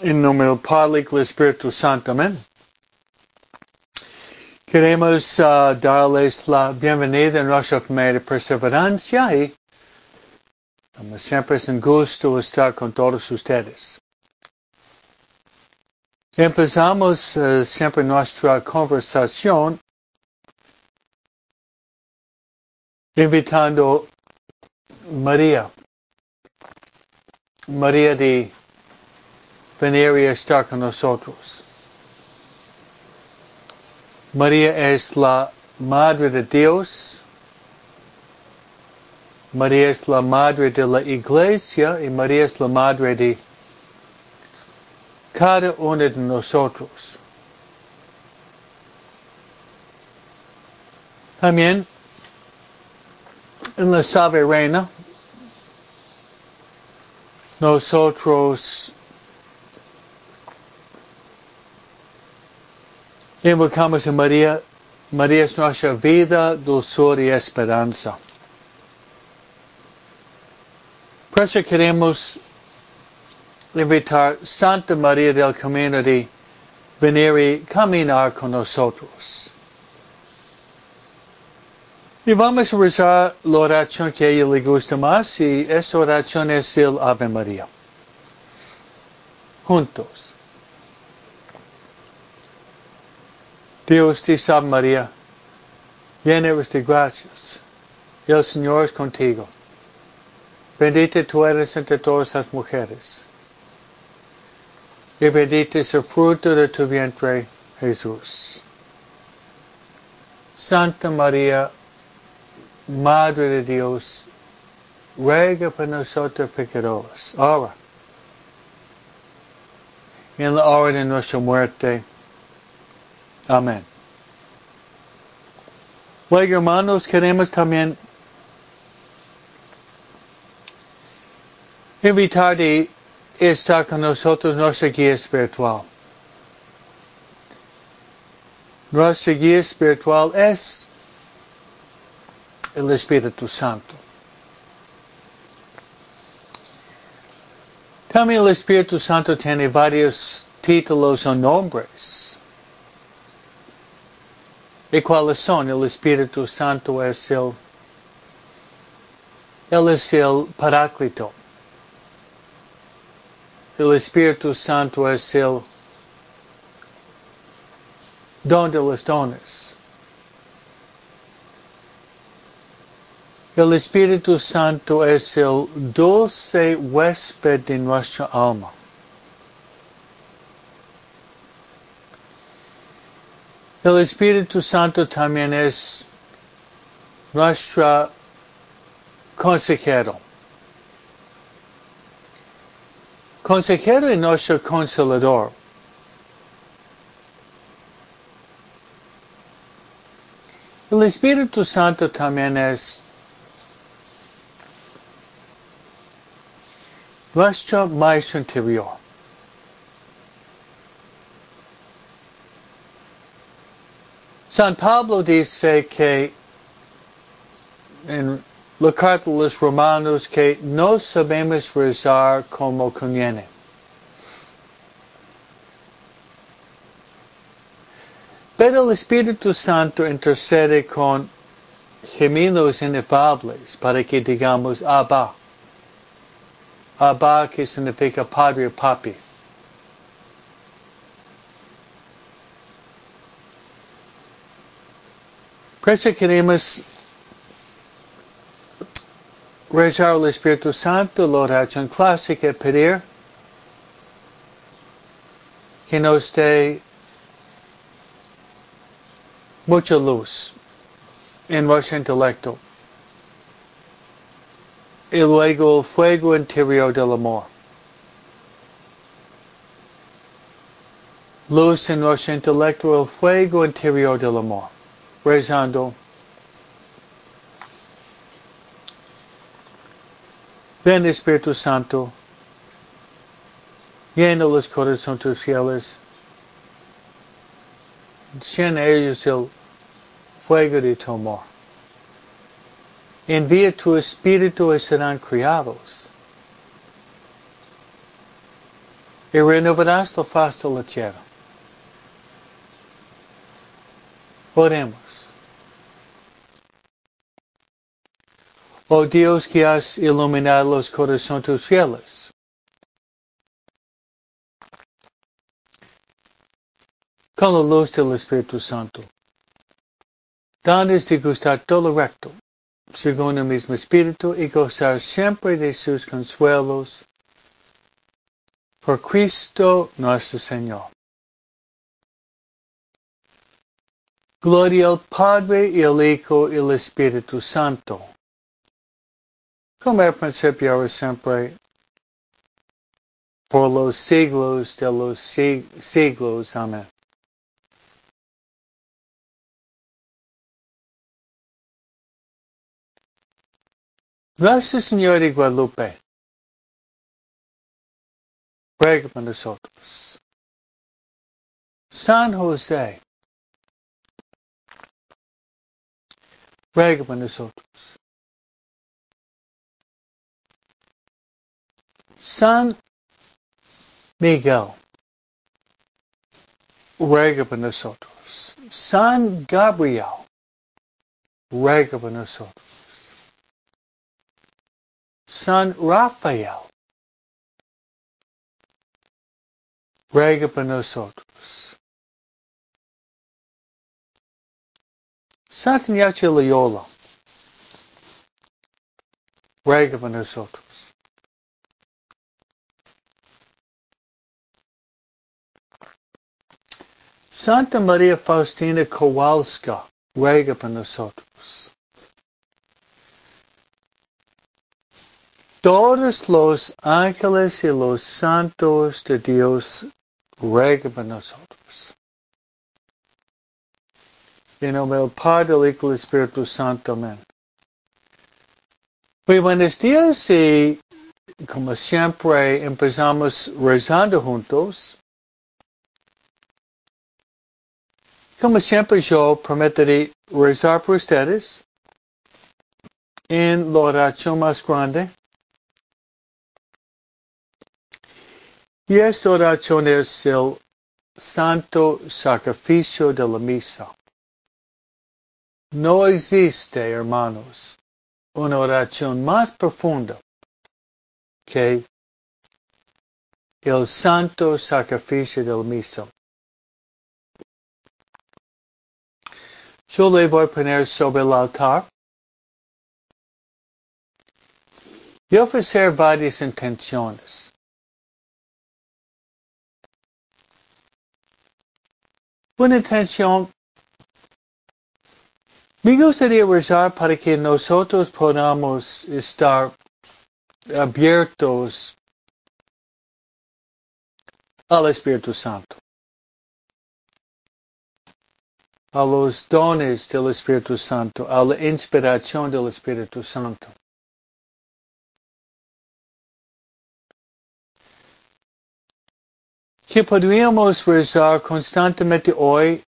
En nombre del Padre del Espíritu Santo. Amén. Queremos uh, darles la bienvenida en nuestra familia de perseverancia y como siempre es un gusto estar con todos ustedes. Empezamos uh, siempre nuestra conversación invitando María, María de venir y estar con nosotros. María es la Madre de Dios. María es la Madre de la Iglesia y María es la Madre de cada uno de nosotros. También en la Sabe Reina, nosotros Invocamos a María. María es nuestra vida, dulzura y esperanza. Por eso queremos invitar Santa María del Camino de venir y caminar con nosotros. Y vamos a rezar la oración que a ella le gusta más y esta oración es el Ave María. Juntos. Dios te salve María, llena eres de gracias. El Señor es contigo. Bendita tú eres entre todas las mujeres. Y bendito es el fruto de tu vientre, Jesús. Santa María, Madre de Dios, ruega por nosotros pecadores, ahora, en la hora de nuestra muerte. Amén. Luego, hermanos, queremos también invitar a estar con nosotros nuestra guía espiritual. Nuestra guía espiritual es el Espíritu Santo. También el Espíritu Santo tiene varios títulos o nombres. ¿Y cuáles son? El Espíritu Santo es el, Él es el Paráclito. El Espíritu Santo es el don de los dones. El Espíritu Santo es el dulce huésped de nuestra alma. El Espíritu Santo también es nuestro consejero. Consejero y nuestro consolador. El Espíritu Santo también es nuestro maestro interior. San Pablo dice que en la carta de los romanos que no sabemos rezar como conviene. Pero el Espíritu Santo intercede con gemidos inefables para que digamos Abba. Abba que significa padre o papi. Queremos rezar al Espíritu Santo, la oración clásica, pedir que nos dé mucha luz en nuestro intelecto y luego el fuego interior del amor. Luz en nuestro intelecto, el fuego interior del amor rezando. Ven Espíritu Santo, llena los corazones tus fieles, llena ellos el fuego de tu amor. Envía tu espíritu y serán criados. Y renovarás la faz de la tierra. Oremos. Oh Dios que has iluminado los corazones fieles. Con la luz del Espíritu Santo. Danos de gustar todo recto, según el mismo Espíritu, y gozar siempre de sus consuelos. Por Cristo nuestro Señor. Gloria al Padre y al Hijo y al Espíritu Santo. Como al principio ahora siempre, por los siglos de los siglos. Amén. Nuestro Señor de Guadalupe, ruega por. San José, ruega por. San Miguel, ruega por. San Gabriel, ruega por. San Raphael. ruega por nosotros. Santa Ignacio Loyola, ruega por nosotros. Santa María Faustina Kowalska, ruega por nosotros. Todos los ángeles y los santos de Dios ruega por nosotros. En nombre del Padre, del Hijo y del Espíritu Santo. Amén. Muy buenos días y como siempre empezamos rezando juntos. Como siempre yo prometeré rezar por ustedes en la oración más grande. Y esta oración es el santo sacrificio de la misa. No existe, hermanos, una oración más profunda que el santo sacrificio de la misa. Yo le voy a poner sobre el altar y ofrecer varias intenciones. Una intención, me gustaría rezar para que nosotros podamos estar abiertos al Espíritu Santo. a los dones del Espíritu Santo, a la inspiración del Espíritu Santo. Que podríamos rezar constantemente hoy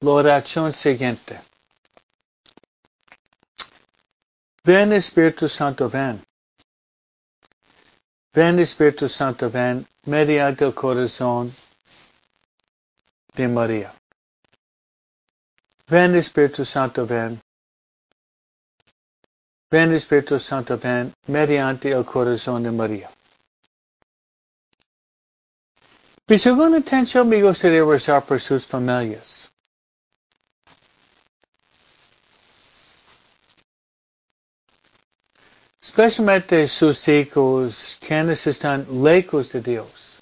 la oración siguiente. Ven Espíritu Santo, ven. Ven Espíritu Santo, ven mediante el corazón de María. Ven Espíritu Santo, ven. Ven Espíritu Santo, ven mediante el corazón de María. Mi segunda intención me gustaría rezar por sus familias. Especialmente sus hijos quienes están lejos de Dios.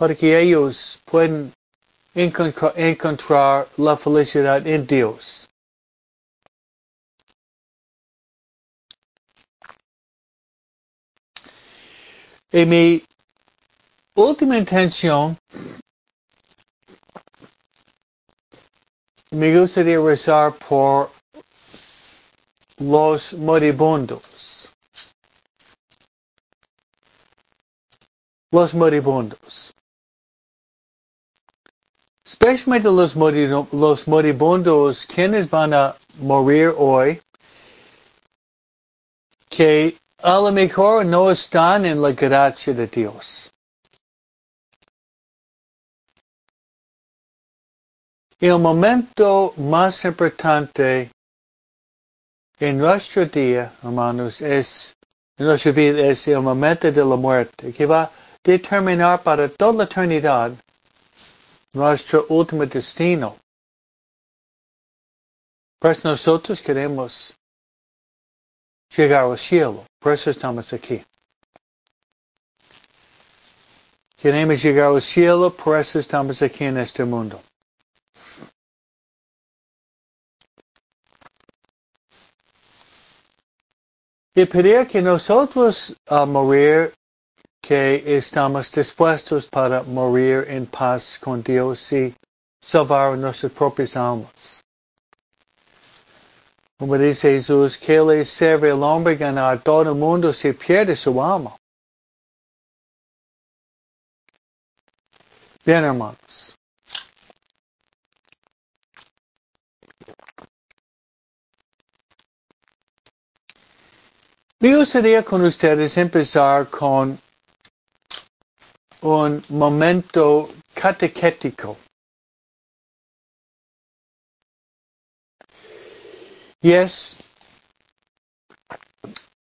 para que ellos puedan encontrar la felicidad en Dios. Y mi última intención me gustaría rezar por los moribundos. Los moribundos. especialmente los, los moribundos, quienes van a morir hoy, que a no están en la gracia de Dios. El momento más importante en nuestro día, hermanos, es, en nuestra vida es el momento de la muerte, que va a determinar para toda la eternidad nuestro último destino. Pues nosotros queremos llegar al cielo, por eso estamos aquí. Queremos llegar al cielo, por eso estamos aquí en este mundo. Y pedir que nosotros a morir, que estamos dispuestos para morir en paz con Dios y salvar nuestras propias almas. Como dice Jesús, que le sirve el hombre ganar todo el mundo si pierde su alma. Bien, hermanos. Me gustaría con ustedes empezar con un momento catequético. Y es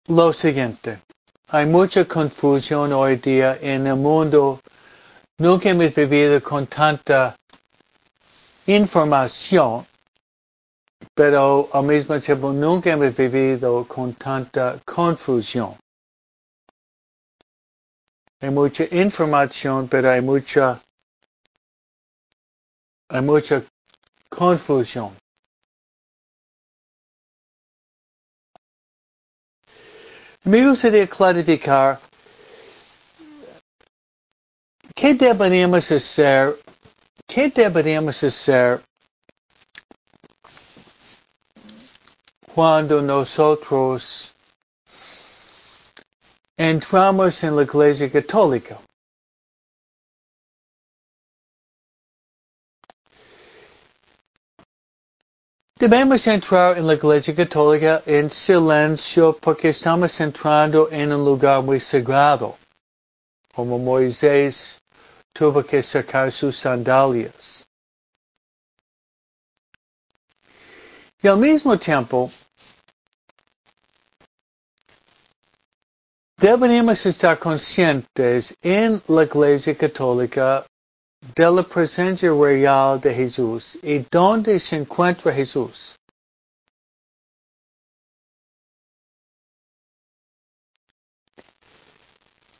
lo siguiente. Hay mucha confusión hoy día en el mundo. Nunca hemos vivido con tanta información pero al mismo tiempo nunca hemos vivido con tanta confusión. Hay mucha información, pero hay mucha, hay mucha confusión. Me gustaría clarificar qué deberíamos hacer, qué deberíamos hacer cuando nosotros entramos en la Iglesia Católica. Debemos entrar en la Iglesia Católica en silencio porque estamos entrando en un lugar muy sagrado, como Moisés tuvo que sacar sus sandalias. Y al mismo tiempo, Deberíamos estar conscientes en la Iglesia Católica de la presencia real de Jesús y dónde se encuentra Jesús.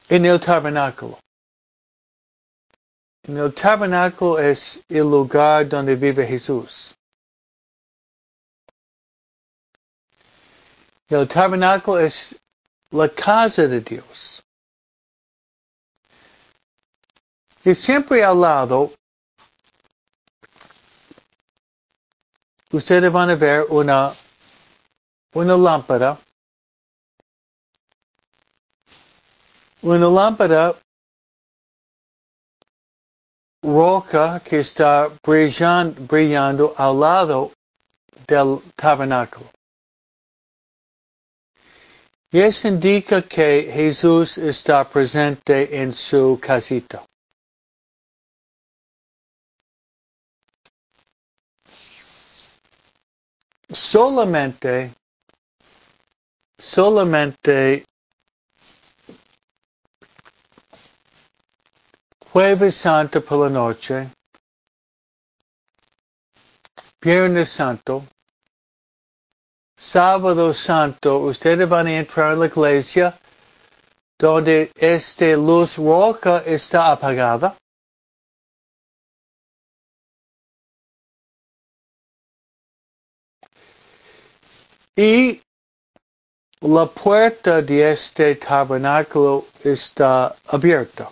En el tabernáculo. En el tabernáculo es el lugar donde vive Jesús. El tabernáculo es la casa de Dios. Y siempre al lado, ustedes van a ver una, una lámpara, una lámpara roca que está brillando, brillando al lado del tabernáculo. Y eso indica que Jesús está presente en su casita. Solamente, solamente Jueves Santo por la noche, Viernes Santo, sábado santo, ustedes van a entrar en la iglesia donde esta luz roja está apagada. Y la puerta de este tabernáculo está abierta.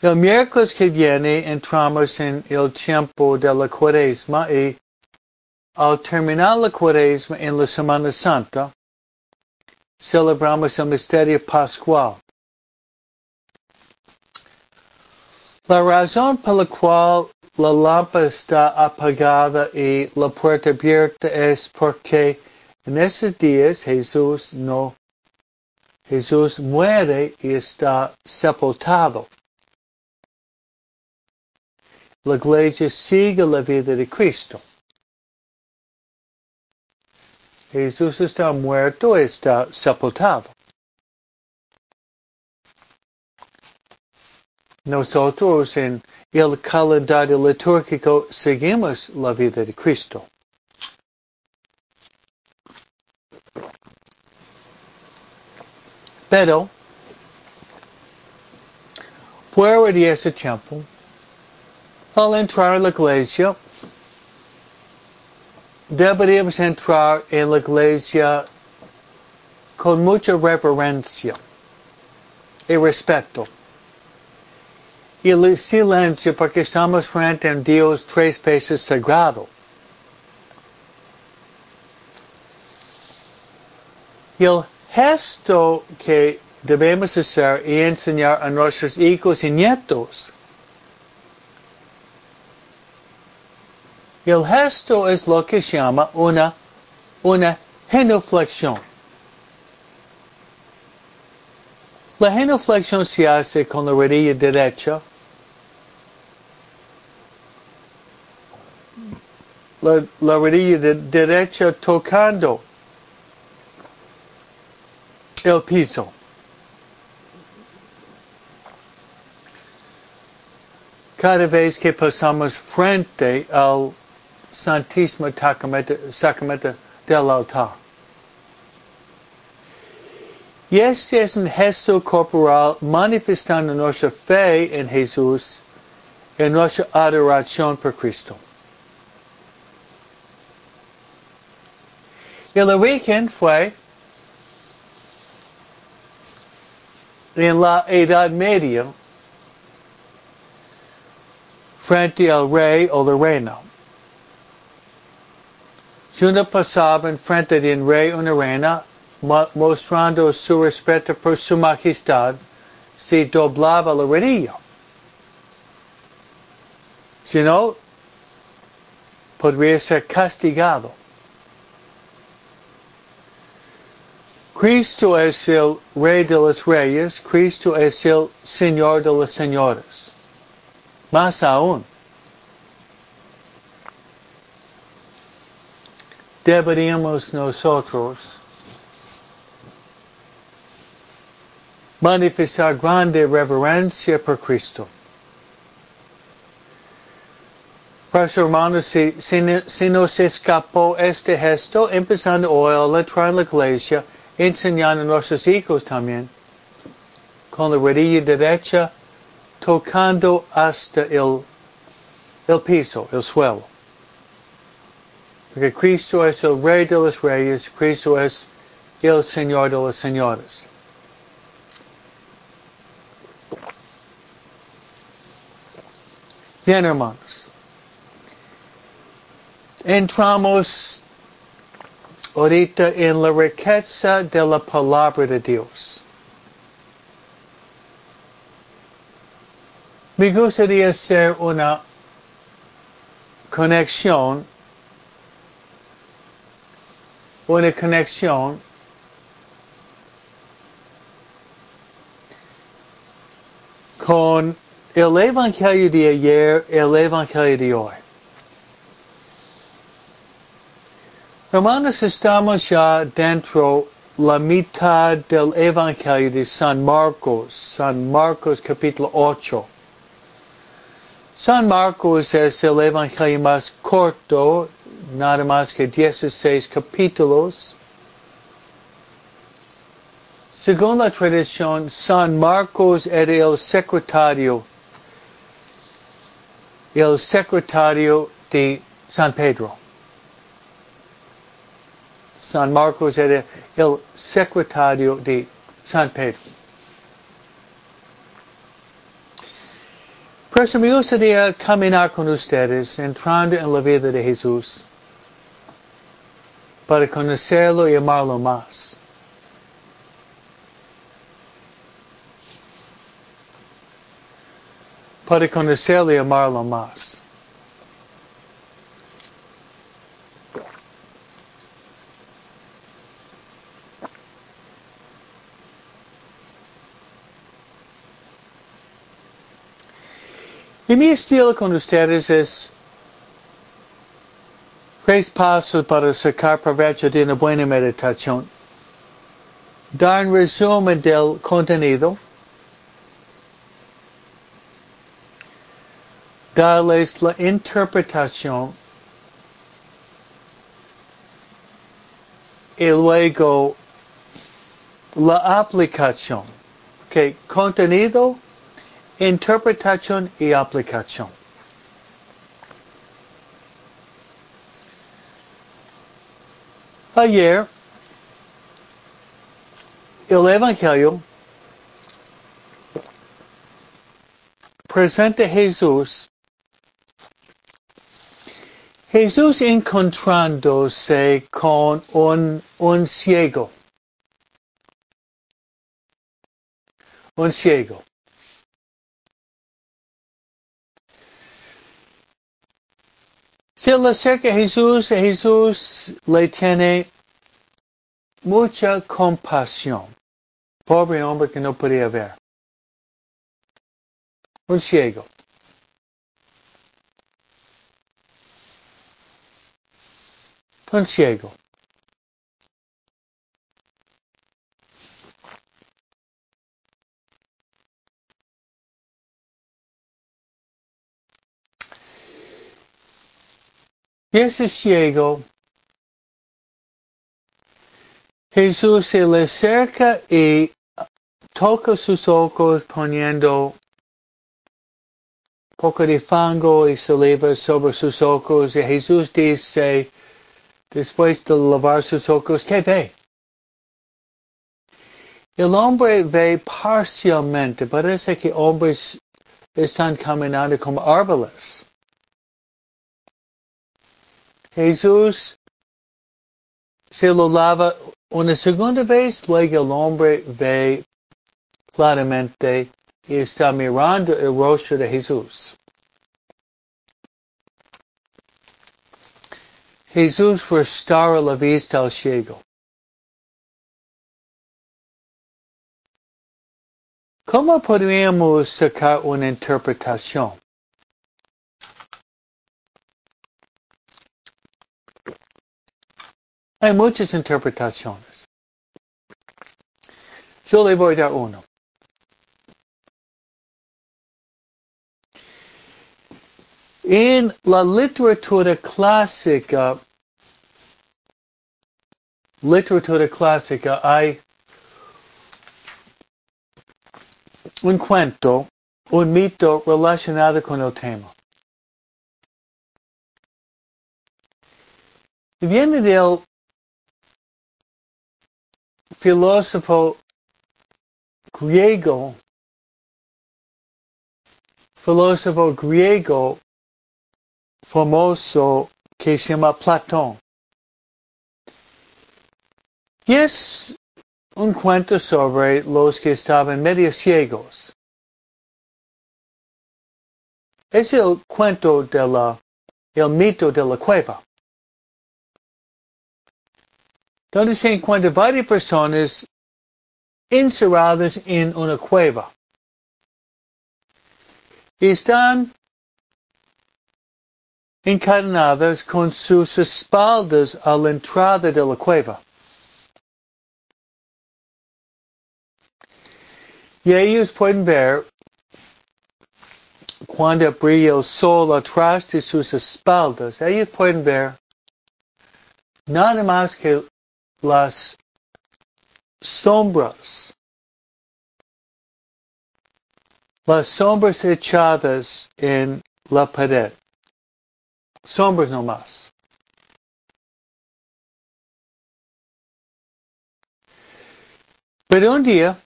El miércoles que viene entramos en el tiempo de la cuaresma y al terminar la cuaresma en la Semana Santa, celebramos el misterio pascual. La razón por la cual la lámpara está apagada y la puerta abierta es porque en esos días Jesús no, Jesús muere y está sepultado. La iglesia sigue la vida de Cristo. Jesús está muerto y está sepultado. Nosotros en el calendario litúrgico seguimos la vida de Cristo. Pero, fuera de ese tiempo, al entrar a la iglesia, deberíamos entrar en la iglesia con mucha reverencia y respeto. Y el silencio porque estamos frente a Dios tres veces sagrado. Y el gesto que debemos hacer y enseñar a nuestros hijos y nietos El gesto es lo que se llama una, una genuflexión. La genuflexión se hace con la rodilla derecha. La, la rodilla de, derecha tocando el piso. Cada vez que pasamos frente al Santísimo Sacramento del altar. Y este es un gesto corporal manifestando nuestra fe en Jesús y nuestra adoración por Cristo. El origen fue en la Edad Media frente al rey o la reina. Juna pasaba en frente de un rey o una reina, mostrando su respeto por su majestad, se doblaba la rodilla. Si no, podría ser castigado. Cristo es el Rey de los Reyes, Cristo es el Señor de los Señores. Más aún, deberíamos nosotros manifestar grande reverencia por Cristo. Pues hermanos, si, si, nos escapó este gesto, empezando hoy a entrar en la iglesia, enseñando a nuestros hijos también, con la rodilla derecha, tocando hasta el, el piso, el suelo. Porque Cristo es el Rey de los Reyes, Cristo es el Señor de los Señores. Bien, hermanos. Entramos ahorita en la riqueza de la palabra de Dios. Me gustaría hacer una conexión una conexión con el Evangelio de ayer el Evangelio de hoy. Hermanos, estamos ya dentro la mitad del Evangelio de San Marcos, San Marcos capítulo 8. San Marcos es el Evangelio más corto nada más que 16 capítulos. Según la tradición, San Marcos era el secretario, el secretario de San Pedro. San Marcos era el secretario de San Pedro. Por eso me gustaría caminar con ustedes entrando en la vida de Jesús para conocerlo y amarlo más. para conocerle y amarlo más. Y mi estilo con ustedes es tres pasos para sacar provecho de una buena meditación. Dar un resumen del contenido. Darles la interpretación. Y luego la aplicación. Okay, contenido, interpretación y aplicación. Ayer, el Evangelio presenta a Jesús, Jesús encontrándose con un, un ciego, un ciego. Se le acerca a Jesús, Jesús le tiene mucha compasión. Pobre hombre que no podía ver. Un ciego. Un ciego. Ese ciego, Jesús se le acerca y toca sus ojos poniendo poco de fango y saliva sobre sus ojos y Jesús dice, después de lavar sus ojos, ¿qué ve? El hombre ve parcialmente, parece que hombres están caminando como árboles. Jesús se lo lava una segunda vez, luego el hombre ve claramente y está mirando el rostro de Jesús. Jesús restaura la vista al ciego. ¿Cómo podríamos sacar una interpretación? Hay muchas interpretaciones. Yo le voy a dar uno. En la literatura clásica, literatura clásica hay un cuento, un mito relacionado con el tema. Viene del filósofo griego, filósofo griego famoso que se llama Platón. Y es un cuento sobre los que estaban medio ciegos. Es el cuento de la, el mito de la cueva donde se encuentran varias personas encerradas en una cueva. Están encadenadas con sus espaldas a la entrada de la cueva. Y ellos pueden ver cuando brilla el sol atrás de sus espaldas, ellos pueden ver nada más que las sombras, las sombras echadas en la pared, sombras no más. Pero un día,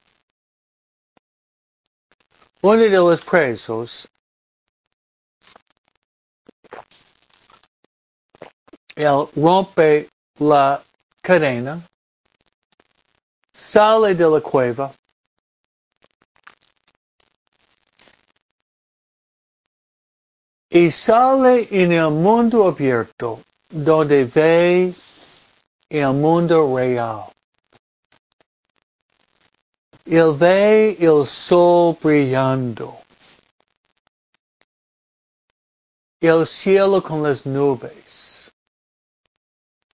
uno de los presos él rompe la cadena, sale de la cueva, y sale en el mundo abierto donde ve el mundo real. Él ve el sol brillando, el cielo con las nubes,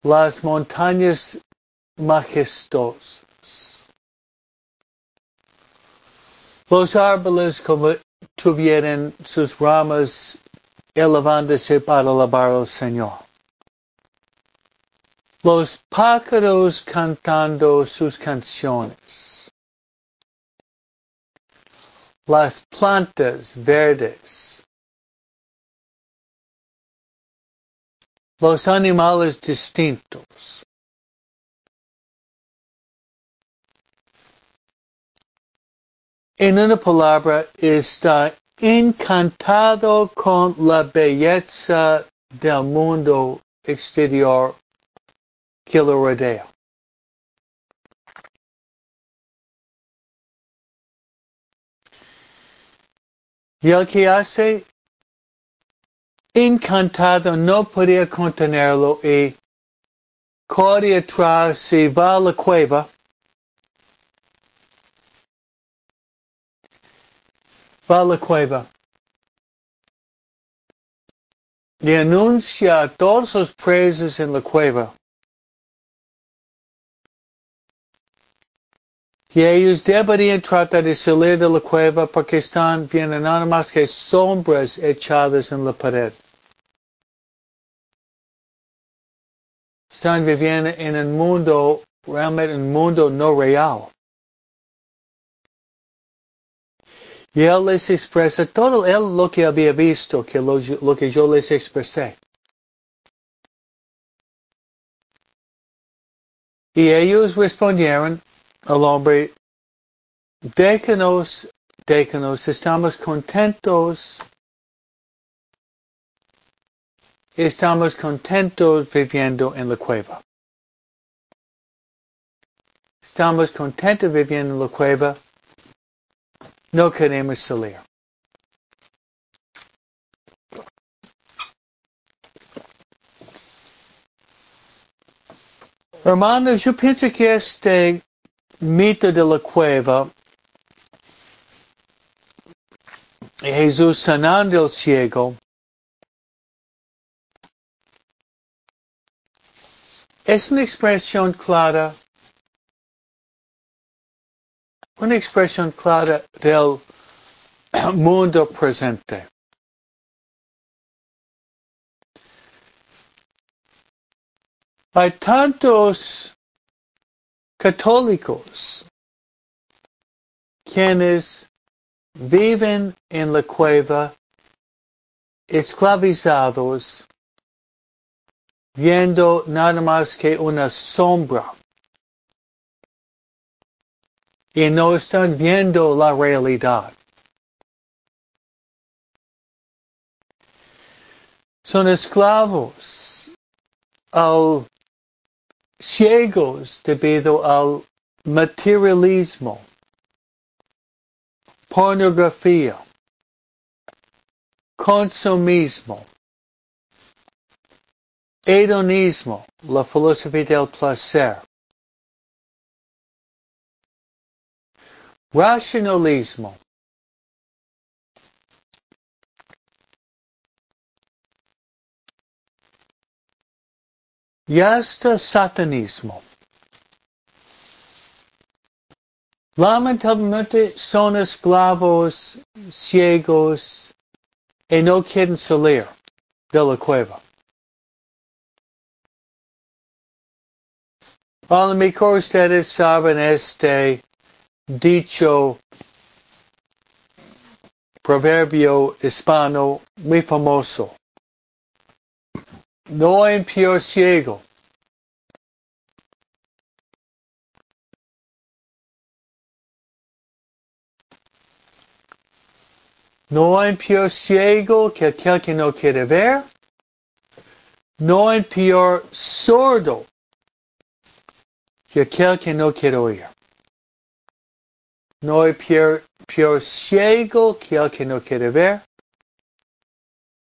las montañas majestuosas, los árboles como tuvieran sus ramas elevándose para alabar al Señor. Los pájaros cantando sus canciones. Las plantas verdes. Los animales distintos. En una palabra, está encantado con la belleza del mundo exterior que lo rodea. Y el que hace encantado no podía contenerlo y corre atrás y va a la cueva. Va a la cueva. Y anuncia a todos los presos en la cueva que ellos deberían tratar de salir de la cueva porque están viendo nada más que sombras echadas en la pared. Están viviendo en un mundo, realmente un mundo no real. Y él les expresa todo él lo que había visto, que lo, que yo les expresé. Y ellos respondieron, al hombre, déjanos, déjanos, estamos contentos, estamos contentos viviendo en la cueva. Estamos contentos viviendo en la cueva, no queremos salir. Hermanos, yo pienso que este mito de la cueva, Jesús sanando el ciego, es una expresión clara, una expresión clara del mundo presente. Hay tantos católicos quienes viven en la cueva esclavizados viendo nada más que una sombra. Y no están viendo la realidad. Son esclavos al ciegos debido al materialismo, pornografía, consumismo, hedonismo, la filosofía del placer, racionalismo, y hasta satanismo. Lamentablemente son esclavos ciegos y no quieren salir de la cueva. Lo mejor ustedes saben este dicho proverbio hispano muy famoso. No hay peor ciego. No hay peor ciego que aquel que no quiere ver. No hay peor sordo que aquel que no quiere oír. No hay peor, peor ciego que el que no quiere ver.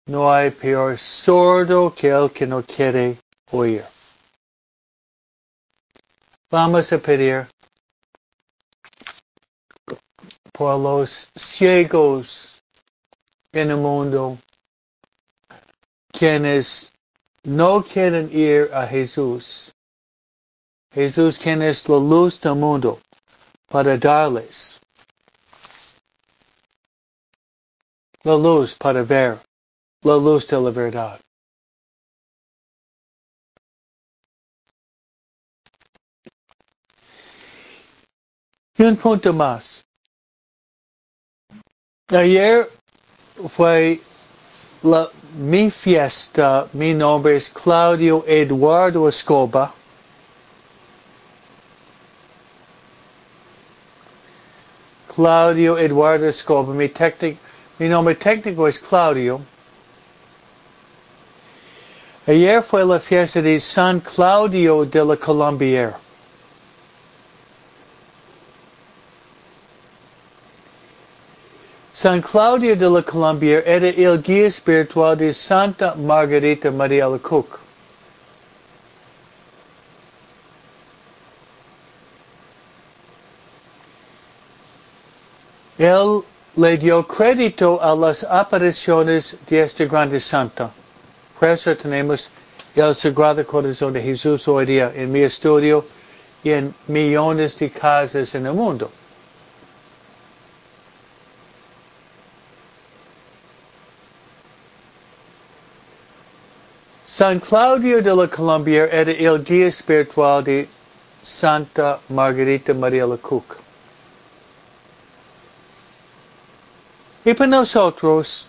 no hay peor sordo que el que no quiere oír. Vamos a pedir por los ciegos en el mundo, quienes no quieren ir a Jesús. Jesús quien es la luz del mundo para darles la luz para ver la luz de la verdad. Y un punto más. Ayer fue la, mi fiesta, mi nombre es Claudio Eduardo Escoba. Claudio Eduardo Escoba, mi, técnico, mi nombre técnico es Claudio. Ayer fue la fiesta de San Claudio de la Colombier. San Claudio de la Colombier era el guía espiritual de Santa Margarita María Lecoq. Él le dio crédito a las apariciones de este grande santo. Por eso tenemos el Sagrado Corazón de Jesús hoy día en mi estudio y en millones de casas en el mundo. San Claudio de la Colombia era el guía espiritual de Santa Margarita María Lecoq. Y para nosotros,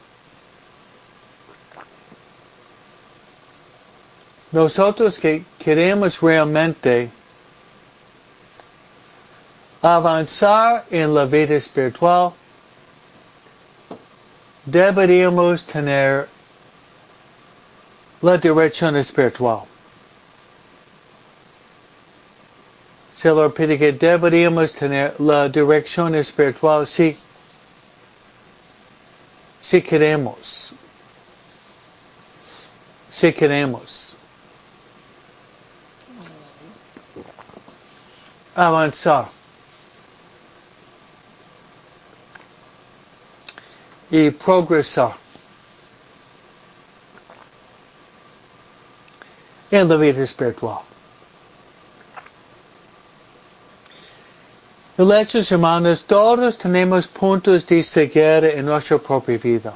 nosotros que queremos realmente. Avanzar en la vida espiritual, deberíamos tener la dirección espiritual. Se lo pide que deberíamos tener la dirección espiritual si si queremos, si queremos. Avanzar y progresar en la vida espiritual. Hechos hermanos, todos tenemos puntos de ceguera en nuestra propia vida.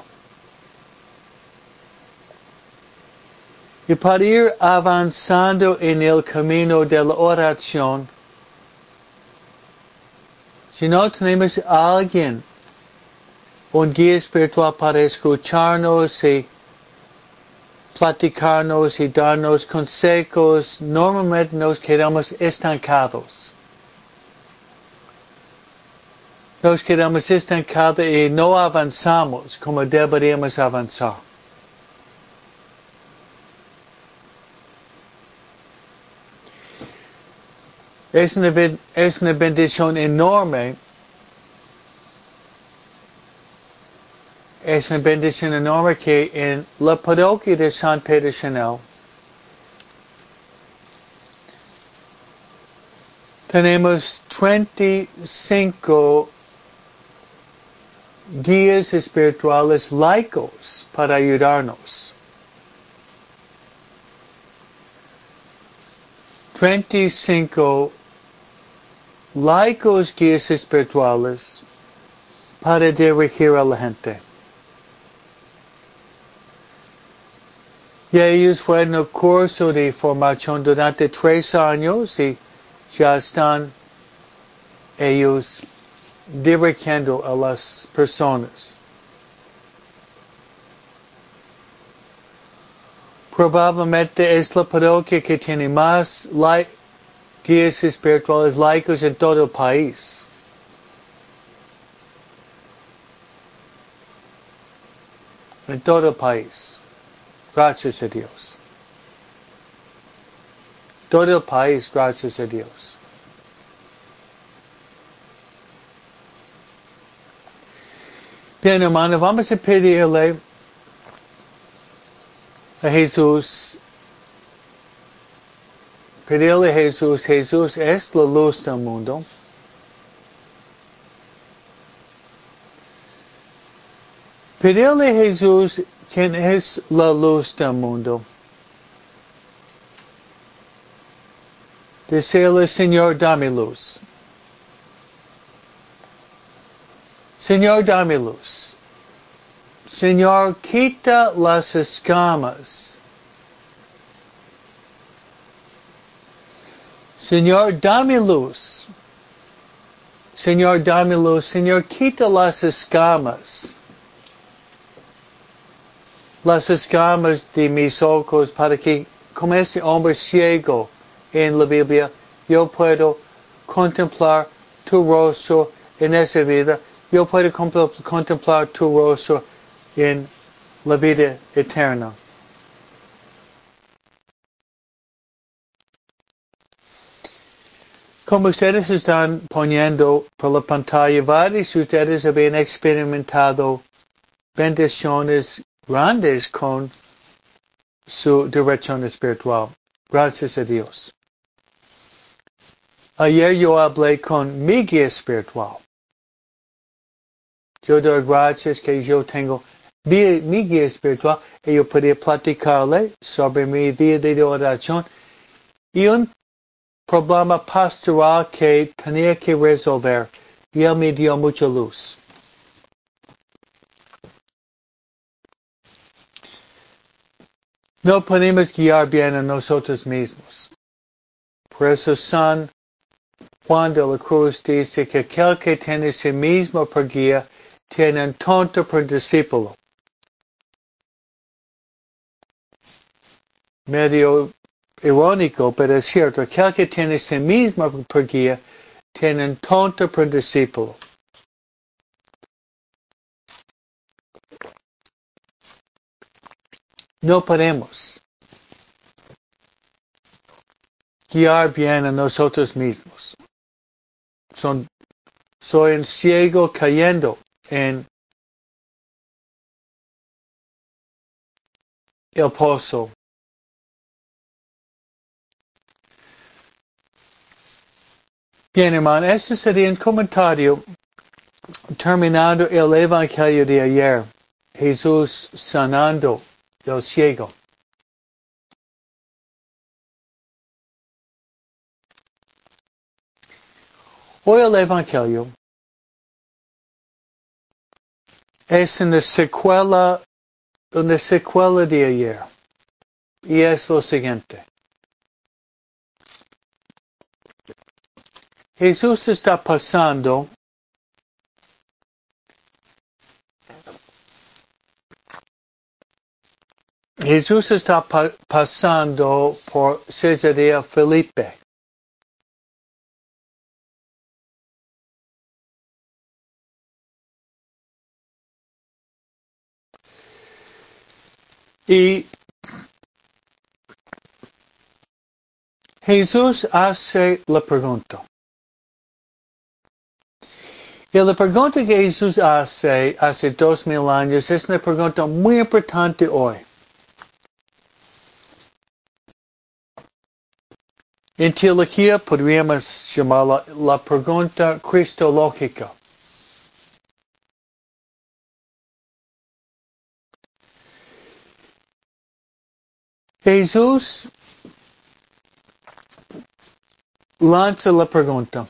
Y para ir avanzando en el camino de la oración, si no tenemos a alguien, un guía espiritual para escucharnos y platicarnos y darnos consejos, normalmente nos quedamos estancados. Nos quedamos estancados y no avanzamos como deberíamos avanzar. Es una, es una bendición enorme. Es una bendición enorme que en la parroquia de San Pedro Chanel tenemos 35 guías espirituales laicos para ayudarnos. 25 laicos guías espirituales para dirigir a la gente. Y ellos fueron el curso de formación durante tres años y ya están ellos dirigiendo a las personas. Probablemente es la parroquia que tiene más guías espirituales laicos en todo el país. En todo el país. Gracias a Dios. Todo el país, gracias a Dios. Bien, hermano, vamos a pedirle a Jesús, pedirle a Jesús, Jesús es la luz del mundo. Pedirle a Jesús quién es la luz del mundo. Decirle, Señor, dame luz. Señor, dame luz. Señor, quita las escamas. Señor, dame luz. Señor, dame luz. Señor, quita las escamas. Las escamas de mis ojos para que, como ese hombre ciego en la Biblia, yo puedo contemplar tu rostro en esa vida. Yo puedo contemplar tu rostro en la vida eterna. Como ustedes están poniendo por la pantalla, varios de ustedes habían experimentado bendiciones grandes con su dirección espiritual. Gracias a Dios. Ayer yo hablé con mi guía espiritual. Yo doy gracias que yo tengo mi, guía espiritual y yo podía platicarle sobre mi vida de oración y un problema pastoral que tenía que resolver y él me dio mucha luz. No podemos guiar bien a nosotros mismos. Por eso San Juan de la Cruz dice que aquel que tiene sí mismo por guía tiene un tonto por discípulo. medio irónico, pero es cierto, aquel que tiene sí mismo por guía tiene un tonto por discípulo. No podemos guiar bien a nosotros mismos. Son, soy un ciego cayendo en el pozo Bien, hermano, este sería un comentario terminando el Evangelio de ayer. Jesús sanando el ciego. Hoy el Evangelio es una secuela, una secuela de ayer. Y es lo siguiente. Jesús está pasando Jesús está pa pasando por Cesarea Felipe. Y Jesús hace la pregunta. Y la pregunta que Jesús hace hace dos mil años es una pregunta muy importante hoy. En teología podríamos llamarla la pregunta cristológica. Jesús lanza la pregunta.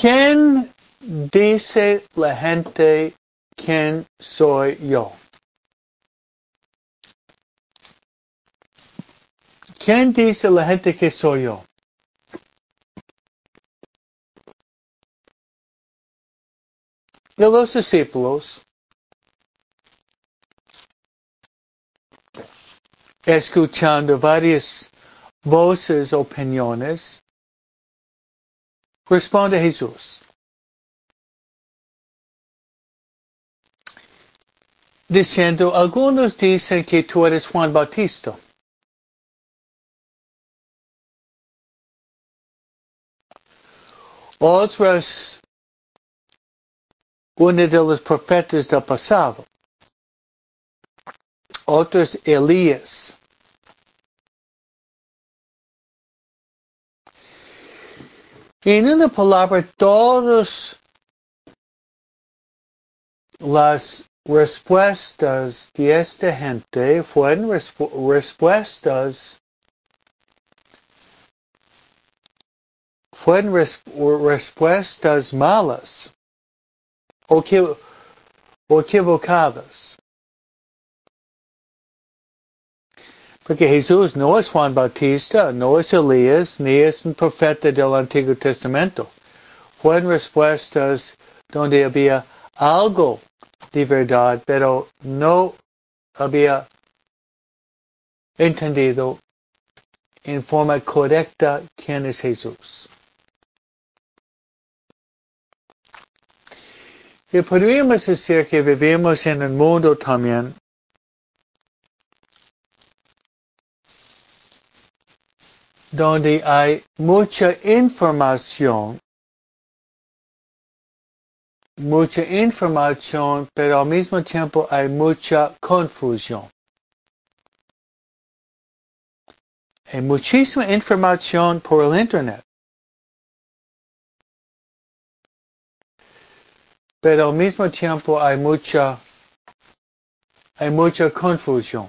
¿Quién dice la gente quién soy yo? ¿Quién dice la gente que soy yo? Y los discípulos escuchando varias voces, opiniones, Responde Jesús. Diciendo, algunos dicen que tú eres Juan Bautista. Otros, uno de los profetas del pasado. otro es Elías. En una palabra, todas las respuestas de esta gente fueron respu respuestas fueron res respuestas malas o, o equivocadas. Porque Jesús no es Juan Bautista, no es Elías, ni es un profeta del Antiguo Testamento. Fueron respuestas donde había algo de verdad, pero no había entendido en forma correcta quién es Jesús. Y podríamos decir que vivimos en un mundo también donde hay mucha información, mucha información, pero al mismo tiempo hay mucha confusión. Hay muchísima información por el Internet. Pero al mismo tiempo hay mucha, hay mucha confusión.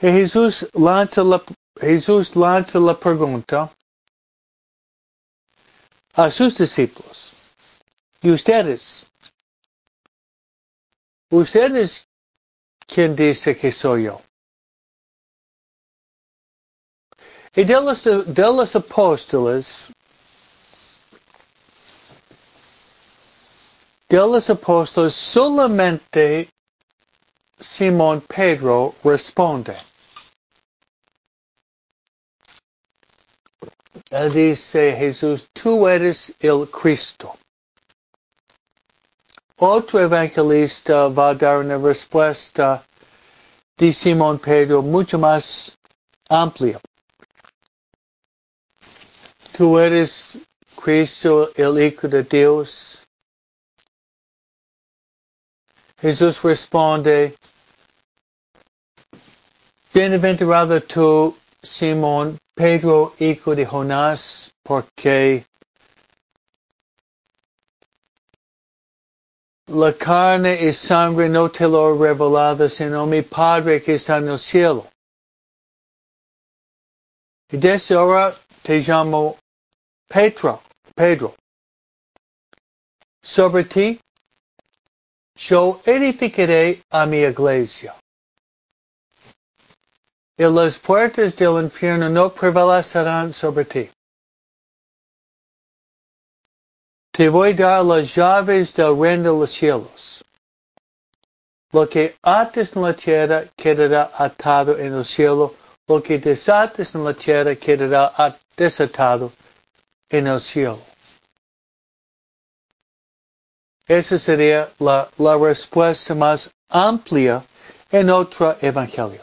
Jesús lanza la, Jesús lanza la pregunta a sus discípulos. ¿Y ustedes? ¿Ustedes quién dice que soy yo? Y de los, de los apóstoles, de los apóstoles solamente Simón Pedro responde. Él dice, Jesús, tú eres el Cristo. Otro evangelista va a dar una respuesta de Simón Pedro mucho más amplia. Tú eres Cristo, el Hijo de Dios. Jesús responde, Bienaventurado tú, Simón, Pedro, hijo de Jonás, porque la carne y sangre no te lo revelado, sino mi Padre que está en el cielo. Y desde ahora te llamo Pedro, Pedro. Sobre ti, yo edificaré a mi iglesia y las puertas del infierno no prevalecerán sobre ti. Te voy a dar las llaves del reino de los cielos. Lo que ates en la tierra quedará atado en el cielo, lo que desates en la tierra quedará desatado en el cielo. Esa sería la, la respuesta más amplia en otro evangelio.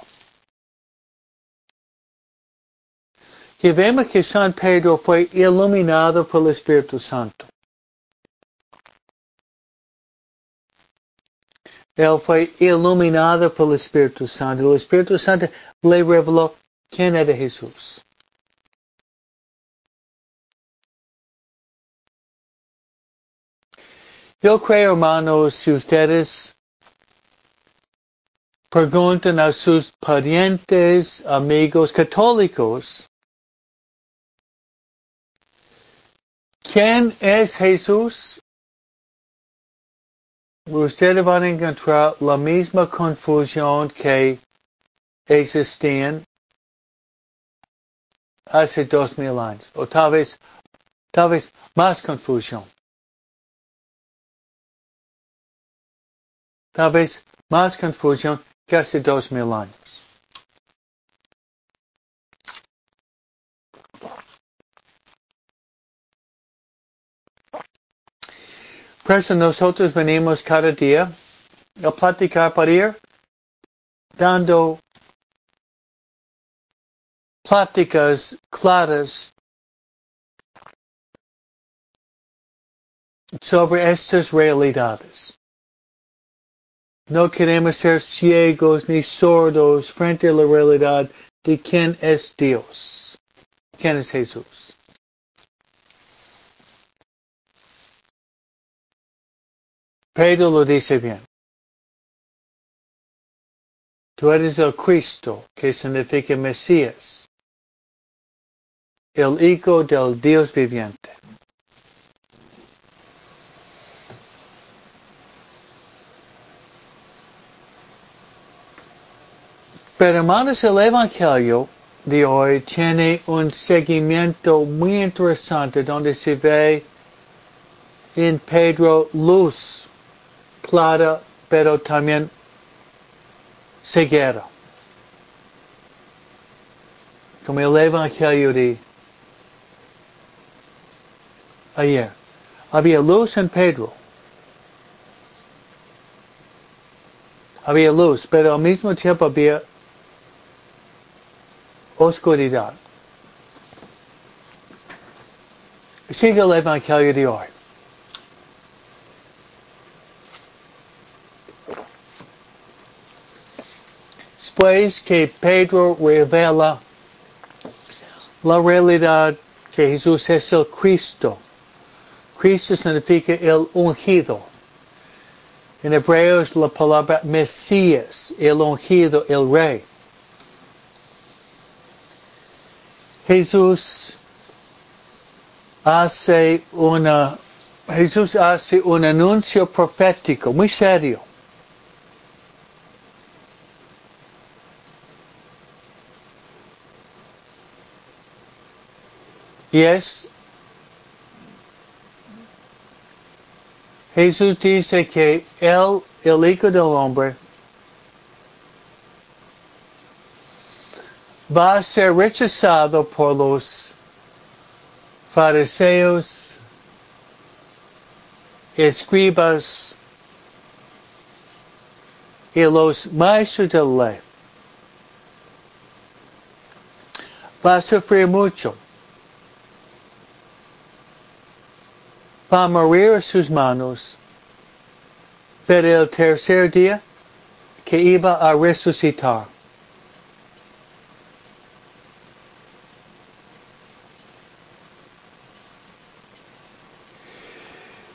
Que vemos que San Pedro fue iluminado por el Espíritu Santo. Él fue iluminado por el Espíritu Santo. El Espíritu Santo le reveló quién era Jesús. Yo creo, hermanos, si ustedes preguntan a sus parientes, amigos católicos, ¿Quién es Jesús? Ustedes van a encontrar la misma confusión que existían hace dos mil años, o tal vez, tal vez más confusión. Tal vez más confusión que hace dos mil años. Por eso nosotros venimos cada día a platicar para ir dando pláticas claras sobre estas realidades. No queremos ser ciegos ni sordos frente a la realidad de quién es Dios, quién es Jesús. Pedro lo dice bien. Tú eres el Cristo, que significa Mesías, el Hijo del Dios viviente. Pero hermanos, el Evangelio de hoy tiene un seguimiento muy interesante donde se ve en Pedro luz clara, pero también ceguera. Como el Evangelio de ayer. Había luz en Pedro. Había luz, pero al mismo tiempo había oscuridad. Sigue el Evangelio de hoy. Después que Pedro revela la realidad que Jesús es el Cristo. Cristo significa el ungido. En hebreo es la palabra Mesías, el ungido, el rey. Jesús hace una, Jesús hace un anuncio profético muy serio. Y es, Jesús dice que Él, el Hijo del Hombre, va a ser rechazado por los fariseos, escribas y los maestros de la ley. Va a sufrir. Va a morir sus manos, pero el tercer día que iba a resucitar.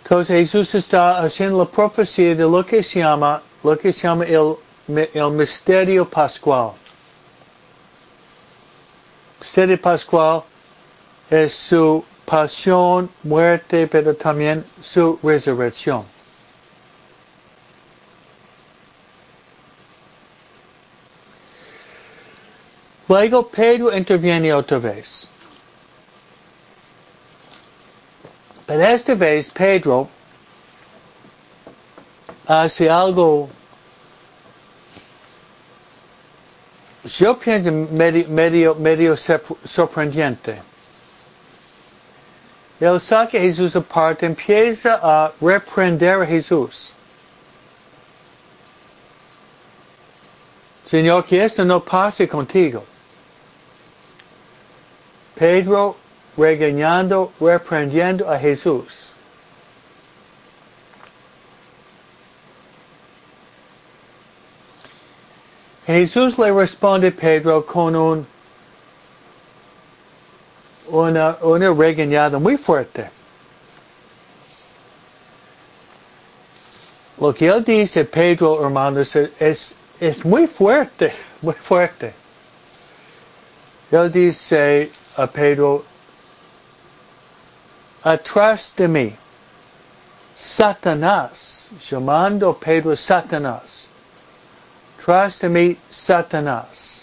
Entonces Jesús está haciendo la profecía de lo que se llama, lo que se llama el, el misterio pascual. Misterio pascual es su pasión, muerte, pero también su resurrección. Luego Pedro interviene otra vez. Pero esta vez Pedro hace algo, yo pienso medio, medio, medio sorprendente. Él saca a Jesús aparte, empieza a reprender a Jesús. Señor, que esto no pase contigo. Pedro regañando, reprendiendo a Jesús. Jesús le responde a Pedro con un, una, una regañada muy fuerte. Lo que él dice, Pedro, hermanos, es, es muy fuerte, muy fuerte. Él dice a Pedro, atrás de mí. Satanás, llamando Pedro Satanás. Atrás de mí, Satanás.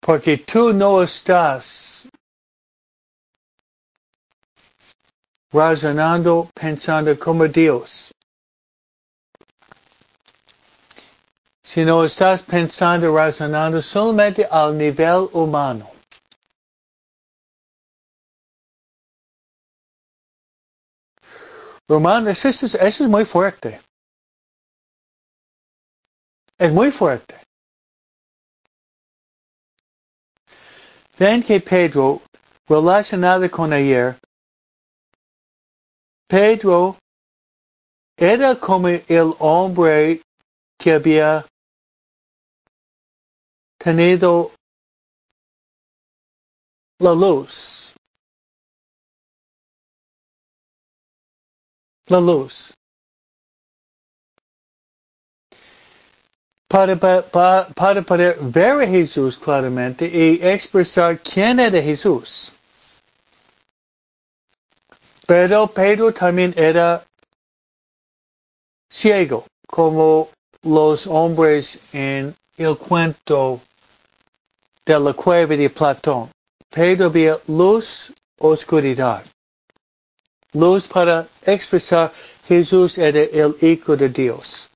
Porque tú no estás razonando, pensando como Dios. Si no estás pensando, razonando solamente al nivel humano. Romanos, eso es, eso es muy fuerte. Es muy fuerte. Ven que Pedro relacionada con ayer, Pedro era como el hombre que había tenido la luz. La luz. Para, para, para poder ver a Jesús claramente y expresar quién era Jesús. Pero Pedro también era ciego, como los hombres en el cuento de la cueva de Platón. Pedro había luz, oscuridad. Luz para expresar Jesús era el Hijo de Dios.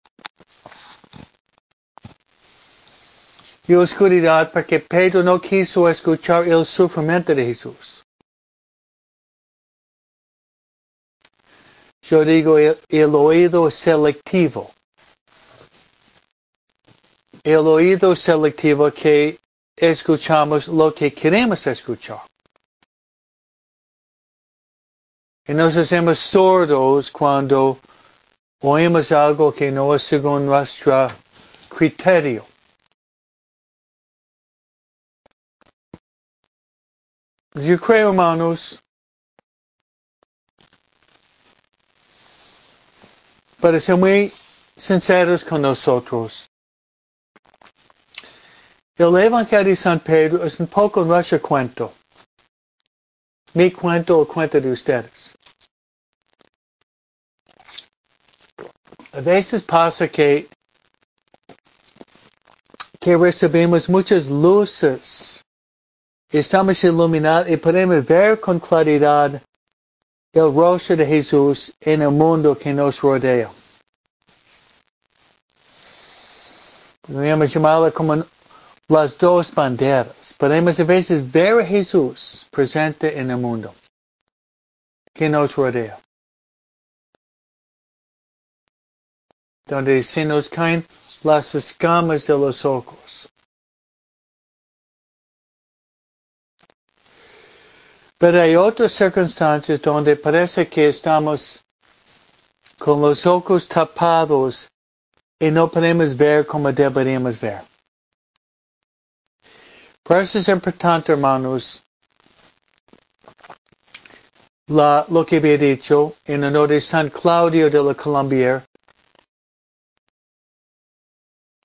Y oscuridad porque Pedro no quiso escuchar el sufrimiento de Jesús. Yo digo el, el oído selectivo. El oído selectivo que escuchamos lo que queremos escuchar. Y nos hacemos sordos cuando oímos algo que no es según nuestro criterio. Yo creo, hermanos, para ser muy sinceros con nosotros. El Evangelio de San Pedro es un poco nuestro cuento. Mi cuento o cuento de ustedes. A veces pasa que, que recibimos muchas luces. Estamos iluminados y podemos ver con claridad el rostro de Jesús en el mundo que nos rodea. Podríamos llamarlo como las dos banderas. Podemos a veces ver a Jesús presente en el mundo que nos rodea. Donde se nos caen las escamas de los ojos. Pero hay otras circunstancias donde parece que estamos con los ojos tapados y no podemos ver como deberíamos ver. Por eso es importante, hermanos, la, lo que había dicho en honor de San Claudio de la Colombier.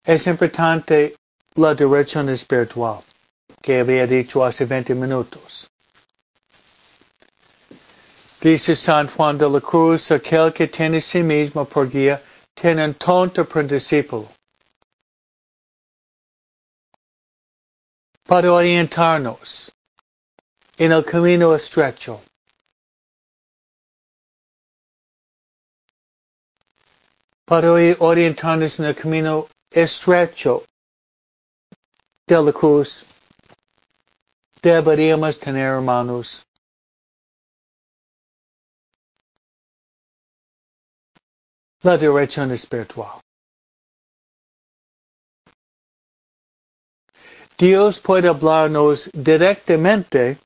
Es importante la dirección espiritual que había dicho hace 20 minutos. Dice San Juan de la Cruz, aquel que tiene sí mismo por guía, tiene un tonto por discípulo. Para orientarnos en el camino estrecho. Para orientarnos en el camino estrecho de la cruz, deberíamos tener hermanos la dirección espiritual. Dios puede hablarnos directamente.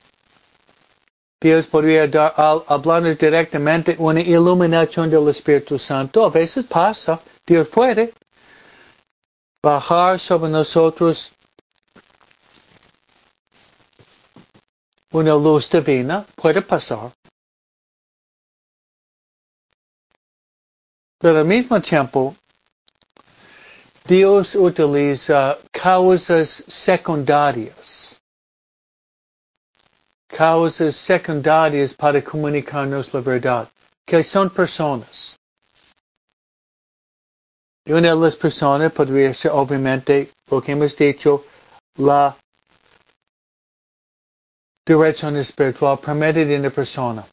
Dios podría dar, hablarnos directamente una iluminación del Espíritu Santo. A veces pasa. Dios puede bajar sobre nosotros una luz divina. Puede pasar. Pero al mismo tiempo, Dios utiliza causas secundarias. Causas secundarias para comunicarnos la verdad, que son personas. Y una de las personas podría ser obviamente lo que hemos dicho, la dirección espiritual permitida en la persona.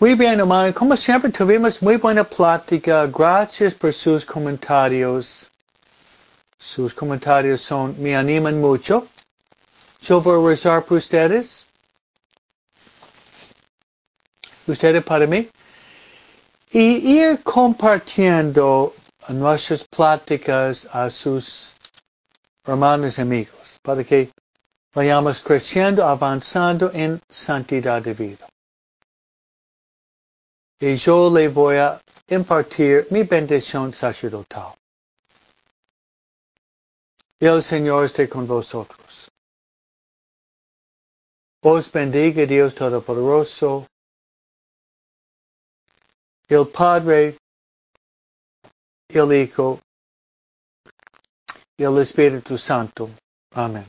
Muy bien, hermano. Como siempre, tuvimos muy buena plática. Gracias por sus comentarios. Sus comentarios son, me animan mucho. Yo voy a rezar por ustedes. Ustedes para mí. Y ir compartiendo nuestras pláticas a sus hermanos y amigos. Para que vayamos creciendo, avanzando en santidad de vida. Y yo le voy a impartir mi bendición sacerdotal. Y el Señor esté con vosotros. Os bendiga Dios Todopoderoso, el Padre, el Hijo y el Espíritu Santo. Amén.